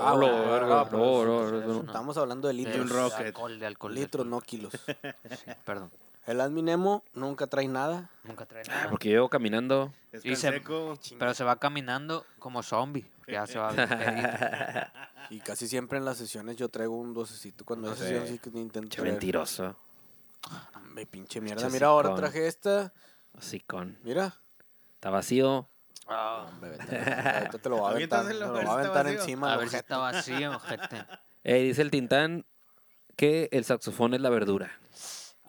Ah, bueno, verga, eso- no, no. Estamos hablando de de litros. un rocket. alcohol, de alcohol. de Litros, alcohol. no kilos. Sí, perdón. El Adminemo nunca trae nada. Nunca trae Ah, nada. porque llevo caminando. Es Y se- seco. Pero se va caminando como zombie. Ya se va. Y casi siempre en las sesiones yo traigo un docecito. Cuando Sí. sesiones sí que intento Che traer. mentiroso. Hombre, pinche mierda. Pinche Mira, ahora traje esta. Así con. Mira. Está vacío. Hombre, vete, ahorita te lo voy a aventar. Te lo a voy ver a si está aventar vacío. encima. A ver si está vacío, gente. Eh, dice el Tintán que el saxofón es la verdura.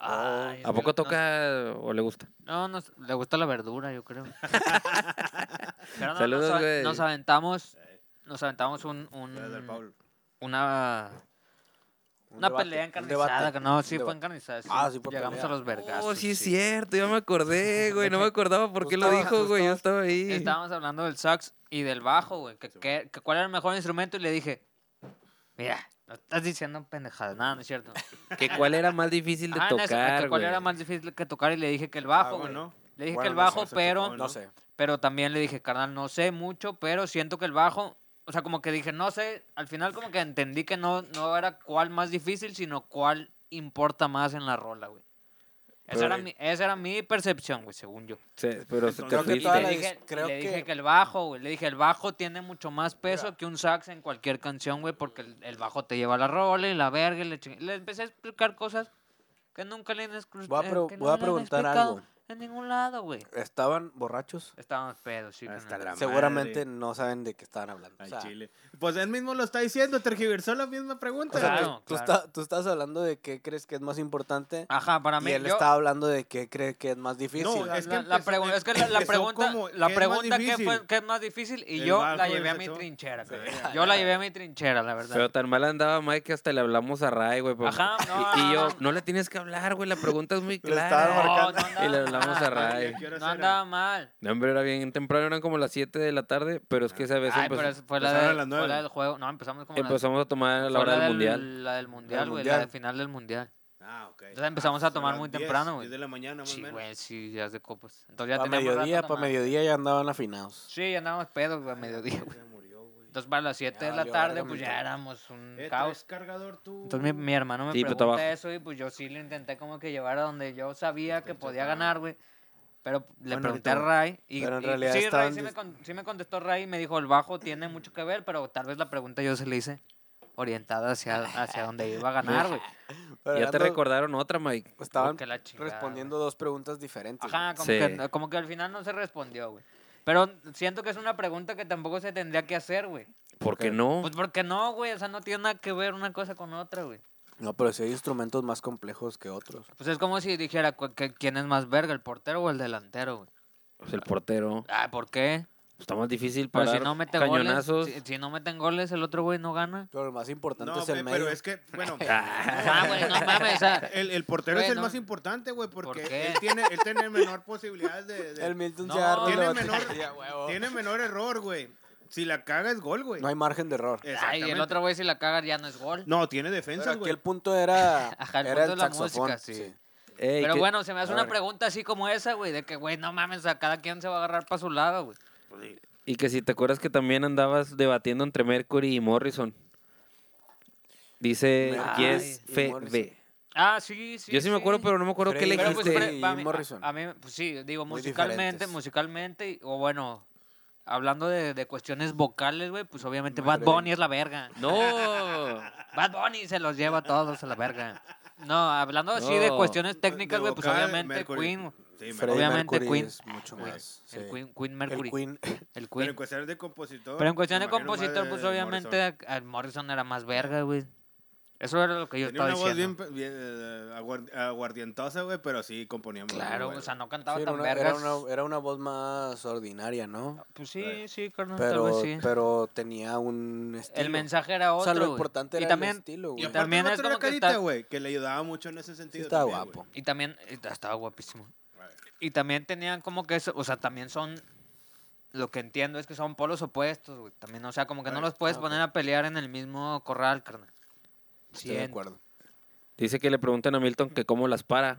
Ay, ¿A poco no- toca o le gusta? No, nos, le gusta la verdura, yo creo. Pero no, Saludos, nos, güey. nos aventamos, nos aventamos un, una, Un una debate, pelea encarnizada, que no, sí fue encarnizada. sí. Ah, sí fue Llegamos pelea. a los vergazos. Oh, sí es cierto, ya me acordé, güey. No me acordaba por qué lo dijo, güey. Yo estaba ahí. Estábamos hablando del sax y del bajo, güey. Que, que- que cuál era el mejor instrumento y le dije, mira, no estás diciendo pendejadas, nada, no es cierto. Que cuál era más difícil de Ah, tocar, que cuál era más difícil que tocar y le dije que el bajo, Ah, bueno. Le dije Bueno, que el no sé, bajo, pero... No sé. Pero también le dije, carnal, no sé mucho, pero siento que el bajo, o sea, como que dije, no sé, al final como que entendí que no, no era cuál más difícil, sino cuál importa más en la rola, güey. Esa, era mi, esa era mi percepción, güey, según yo. Sí, pero se te Creo que le dije, creo le dije que- que el bajo, güey, le dije, el bajo tiene mucho más peso Mira. que un sax en cualquier canción, güey, porque el, el bajo te lleva la rola y la verga y le, ching- le empecé a explicar cosas que nunca le han escru- Voy a eh, pre- que voy no a le han preguntar algo. En ningún lado, güey. Estaban borrachos. Estábamos pedos, sí. Hasta carnal. la Seguramente madre. no saben de qué estaban hablando. O sea, chile. Pues él mismo lo está diciendo, tergiversó la misma pregunta. o sea, güey. Claro, tú, claro. está- tú estás hablando de qué crees que es más importante. Ajá, para mí. y él yo- estaba hablando de qué cree que es más difícil. No, es que la- la pregu- es que la, pregunta, como, la ¿qué es más pregunta que, difícil? fue, ¿qué es más difícil? Y El yo la llevé a mi trinchera. Sí. Yo la llevé a mi trinchera, la verdad. Pero tan mal andaba Mike que hasta le hablamos a Ray, güey. Ajá, no, y, y no, yo, no. no le tienes que hablar, güey. La pregunta es muy Le estaba clara. marcando. no, no a Ray. ¿Qué horas No andaba mal. No, hombre, era bien temprano, eran como las 7 de la tarde, pero es que esa vez Ay, empezó- pero fue la, a de- las fue la del juego. No, empezamos como empezamos a tomar a la hora del del- mundial. La del mundial, güey. La mundial. de final del mundial. Ah, ok. Entonces empezamos a son tomar muy 10, temprano, güey. 10 de la mañana, más o Sí, menos. güey, sí, ya es de copas. Entonces ya Para mediodía, para mediodía ya andaban afinados. Sí, ya andábamos pedos, güey, a mediodía, güey. Entonces para las 7 Ya de la tarde, pues ya éramos un Eh, caos. ¿traes cargador tú? Entonces mi, mi hermano me Sí, pregunta eso y pues yo sí le intenté como que llevar a donde yo sabía que podía ganar, güey. Pero le Bueno, pregunté a Ray y, pero en y- realidad sí, Ray estaban sí me, con- sí me contestó Ray y me dijo, el bajo tiene mucho que ver, pero tal vez la pregunta yo se le hice orientada hacia, hacia donde iba a ganar, güey. Ya te recordaron otra, Mike. Estaban la chingada, respondiendo dos preguntas diferentes. Ajá, como, Sí. que, como que al final no se respondió, güey. Pero siento que es una pregunta que tampoco se tendría que hacer, güey. ¿Por qué no? Pues porque no, güey. O sea, no tiene nada que ver una cosa con otra, güey. No, pero sí hay instrumentos más complejos que otros. Pues es como si dijera cu- que, quién es más verga, el portero o el delantero, güey. Pues el portero. Ah, ¿por qué? Está más difícil Pero para si no meten cañonazos. goles, si, si no meten goles, el otro güey no gana. Pero lo más importante No, es el medio. pero es que, bueno, Ah, güey, no mames, o sea, el, el portero es el más importante, güey, porque él tiene, él tiene menor posibilidad de... de- El Milton No, se agarra tiene menor- tiene error, güey. Si la caga es gol, güey. No hay margen de error. ay, el otro güey si la caga ya no es gol. No, tiene aquí güey. el punto era, Ajá, el era punto el de la saxofón. música, sí. Ey, Pero ¿qué- bueno, se me hace una pregunta así como esa, güey, de que, güey, no mames, a cada quien se va a agarrar para su lado, güey. Y que si te acuerdas que también andabas debatiendo entre Mercury y Morrison. Dice Yes FB. Ah, sí, sí. Yo sí me acuerdo, pero no me acuerdo qué le pues, dijiste. Y mí- Morrison. A, a mí, pues sí, digo, Muy musicalmente, diferentes. musicalmente, o bueno, hablando de, de cuestiones vocales, güey, pues obviamente Bad. Bunny es la verga. No. Bad Bunny se los lleva a todos a la verga. No, hablando así de cuestiones técnicas, güey, pues obviamente Mercury. Queen. Sí, Freddie Obviamente Mercury Queen. es mucho Queen. más. El sí. Queen, Queen Mercury. El Queen. El Pero en Queen. cuestiones de compositor. Pero en cuestión de compositor, pues de obviamente Morrison. era más verga, güey. Eso era lo que yo Tenía estaba una voz bien, bien eh, aguar- aguardientosa, güey, pero sí componía muy Claro, bueno. o sea, no cantaba Sí, tan una, era, una, era una voz más ordinaria, ¿no? Pues sí, sí, carnal, tal Pero, vez sí. pero tenía un estilo. El mensaje era O otro. sea, lo güey. importante y era también, el estilo, Y güey. aparte también el es como que carita, está- güey, que le ayudaba mucho en ese Sí, sentido. estaba también, guapo. Y también, estaba guapísimo. Y también tenían como que eso, o sea, también son, lo que entiendo es que son polos opuestos, güey. También, o sea, como que no los puedes ah, poner a pelear en el mismo corral, carnal. Estoy de acuerdo. Dice que le preguntan a Milton que cómo las para.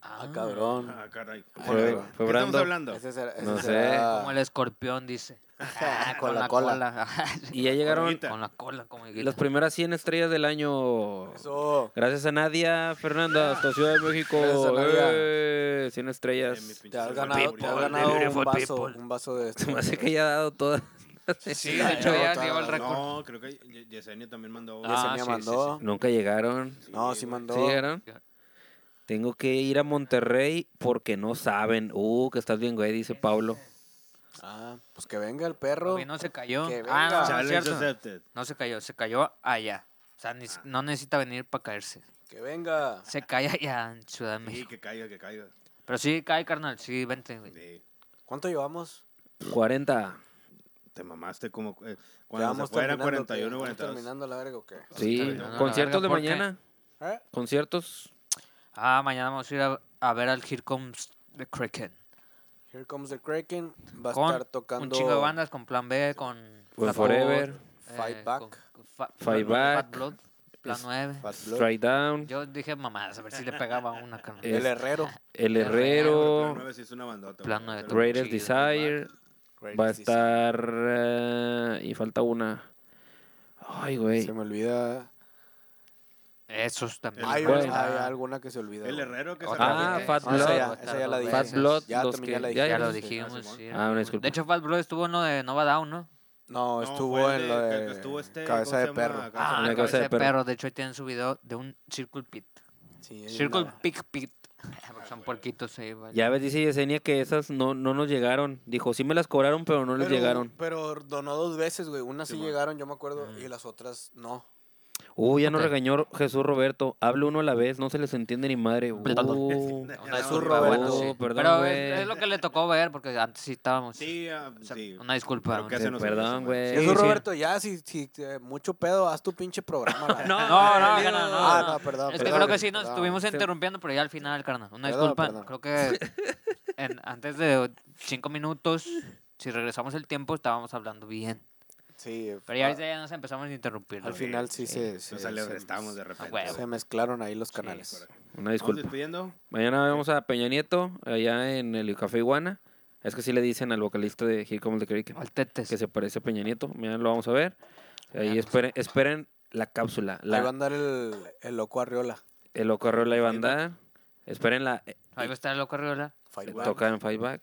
Ah, cabrón. güey. Ah, caray. Fue- ¿Por qué? fue ¿Qué estamos Brando. hablando? Ese será, ese No sé. será- Como el escorpión, dice. Con la cola. Y ya llegaron. Con la cola, como las primeras 100 estrellas del año. Eso. Gracias a Nadia Fernanda, hasta Ciudad de México. Eh, 100 Eh, mi estrellas. pinche Te has ganado, te has ganado un vaso, people. un vaso de Se me esto. hace que ya ha dado todas. Sí, de hecho, ya, lleva el récord. No, creo que Ye- Yesenia también mandó. Ah, Yesenia sí, sí, mandó. Nunca llegaron. No, sí mandó. ¿Sí llegaron? Tengo que ir a Monterrey porque no saben. Uh, que estás bien, güey, dice Pablo. Ah, pues que venga el perro. No se cayó. Que Ah, no, venga. no es Challenge cierto. accepted. No se cayó, se cayó allá. O sea, ni- no necesita venir para caerse. Que venga. Se cae allá en Ciudad de Sí, México. que caiga, que caiga. Pero sí, cae, carnal. Sí, vente. Sí. ¿Cuánto llevamos? 40. Te mamaste como eh, cuando se fueran terminando, 41, ¿qué? ¿Vamos 42. terminando la verga o qué? Sí, terminando conciertos de mañana. ¿Eh? Conciertos. Ah, mañana vamos a ir a, a ver al Here Comes the Kraken. Here Comes the Kraken. Va a Con estar tocando un chingo de bandas, con Plan B, con... Con Fat Forever. Blood, Fight eh, Back. con- con Fa- Fight Back. Fat Blood, Plan Es- 9. Fat Blood. Strike Down. Yo dije mamadas, a ver si le pegaba una. Eh, El Herrero. El Herrero. Plan Herrero. 9 sí es una bandota. Plan güey. 9 Pero- Greatest. Desire. Va a estar. eh, y falta una. Ay, güey. Se me olvida. Esos también. Hay, Bueno. hay alguna que se olvida. El. Herrero que Otra Ah, Fat Ah, esa Blood. ya, esa ya la dije. Fat Blood. Ya los también que- ya la lo dijimos, sí. Ah, una disculpa. De hecho, Fat Blood estuvo en lo de Nova Down, ¿no? No, estuvo en lo de- de que estuvo este, Cabeza ¿cómo de se Perro. Ah, cabeza de de perro. De hecho, ahí tienen su video de un Circle Pit. Sí, Circle Pig Pit. Son puerquitos ahí, vale. Ya ves, dice Yesenia que esas no, no nos llegaron. Dijo, sí me las cobraron, pero no les Pero- llegaron. Pero donó dos veces, güey. Una sí, llegaron, yo me acuerdo, y las otras no. Uh, ya nos regañó Jesús Roberto. Hable uno a la vez, no se les entiende ni madre. Uh, Jesús Roberto. Sí. Oh, perdón, Pero es, es lo que le tocó ver, porque antes sí estábamos. Sí, ah, O sea, sí. Una disculpa. Nos Perdón, güey. Sí, Jesús sí. Roberto, ya, si, si eh, mucho pedo, haz tu pinche programa. No, No, no, Ah, no. perdón. Es que perdón, creo que sí nos perdón. estuvimos Sí. interrumpiendo, pero ya al final, carnal. Una Perdón, disculpa. perdón. Creo que en- antes de cinco minutos, si regresamos el tiempo, estábamos hablando bien. Sí, Pero ya, ahorita ya nos empezamos a interrumpir. al final sí, se, se, Nos de repente. huevo. se mezclaron ahí los canales. Una Vamos disculpa. despidiendo. Mañana vamos a Peña Nieto, allá en el Café Iguana. Es que sí le dicen al vocalista de Here Comes the Kraken, Al tetes. que se parece a Peña Nieto. Mañana lo vamos a ver. Ahí esperen, esperen la cápsula. Ahí va a La, andar el, el loco Arriola. el Loco Arreola iba a andar. Espérenla. eh, Ahí va a estar el loco Arriola. Fight back. Toca en Fight Back.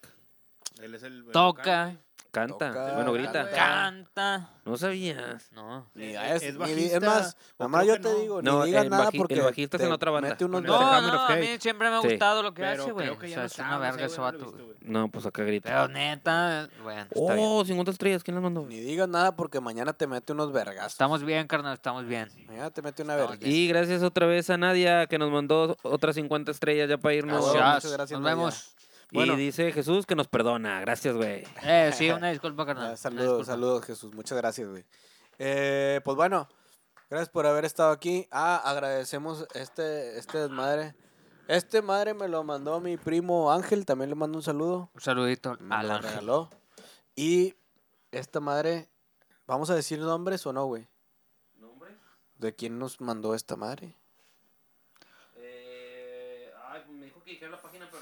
Él es el. el Toca, Canta. Toca, bueno, grita. canta. canta. No sabías. No. Ni es, es ni- bajista, es más, mamá, yo te no. digo, No, ni digas el nada baji- el porque bajista es en otra banda. No, no, a mí siempre me ha Sí. gustado lo que Pero hace, güey. O sea, no es una verga ese vato. No, pues acá grita. Pero neta, bueno. Oh, 50 estrellas. ¿Quién las mandó? Ni digas nada porque mañana te mete unos vergas. Estamos bien, carnal, estamos bien. Mañana te mete una verga. Y gracias otra vez a Nadia que nos mandó otras 50 estrellas ya para irnos. Gracias. muchas gracias, Nos Nadia. vemos. Bueno. Y dice Jesús que nos perdona. Gracias, güey. Eh, sí, una disculpa, carnal. Ah, saludos, saludos, Jesús. Muchas gracias, güey. Eh, pues bueno, gracias por haber estado aquí. Ah, agradecemos este, este desmadre. Este madre me lo mandó mi primo Ángel, también le mando un saludo. Un saludito Me al lo ángel. regaló. Y esta madre, ¿vamos a decir nombres o no, güey? ¿De quién nos mandó esta madre? Eh, ay, me dijo que dijera la página, pero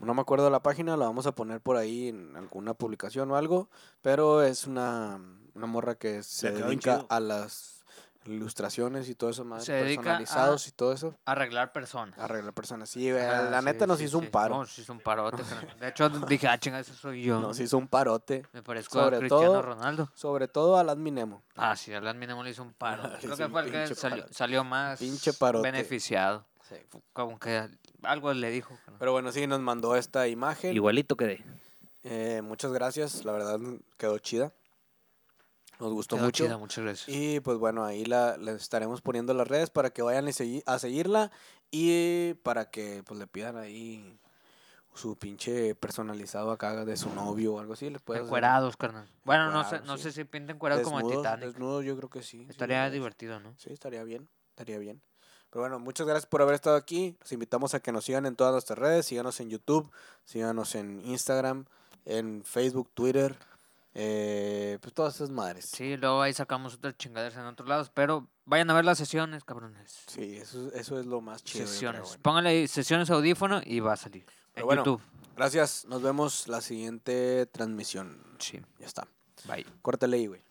no me acuerdo de la página, la vamos a poner por ahí en alguna publicación o algo, pero es una, una morra que se dedica a las ilustraciones y todo eso, más Se dedica personalizados y todo eso, Arreglar personas. arreglar personas. Sí, Ah, la sí, neta nos sí, hizo sí. un paro. No, nos hizo un parote. De hecho, dije, ah, chinga, eso soy yo. Nos hizo un parote, Me parezco sobre a Cristiano todo- Ronaldo. sobre todo a Alan Minemo. Ah, sí, Alan Minemo le hizo un paro. Creo que fue el que salió, salió más Pinche parote. beneficiado. Como que algo le dijo. Pero bueno, sí, nos mandó esta imagen. Igualito quedé. Eh, muchas gracias, la verdad quedó chida. Nos gustó Quedó mucho. chida, muchas gracias. Y pues bueno, ahí la, la estaremos poniendo en las redes para que vayan a seguirla y para que pues le pidan ahí su pinche personalizado acá de su novio o algo así. Encuerados, carnal. Bueno, no sé, no sí. sé si pinta encuerado como en Titanic. desnudos, yo creo que sí, Estaría sí, divertido, ¿no? Sí, estaría bien, estaría bien. Pero bueno, muchas gracias por haber estado aquí. Los invitamos a que nos sigan en todas nuestras redes. Síganos en YouTube, síganos en Instagram, en Facebook, Twitter, eh, pues todas esas madres. Sí, luego ahí sacamos otras chingaderas en otros lados, pero vayan a ver las sesiones, cabrones. Sí, eso, eso es lo más chido. sesiones. güey. Pónganle ahí sesiones audífono y va a salir. Pero en bueno. YouTube. Gracias, nos vemos la siguiente transmisión. Sí. Ya está. Bye. Córtale ahí, güey.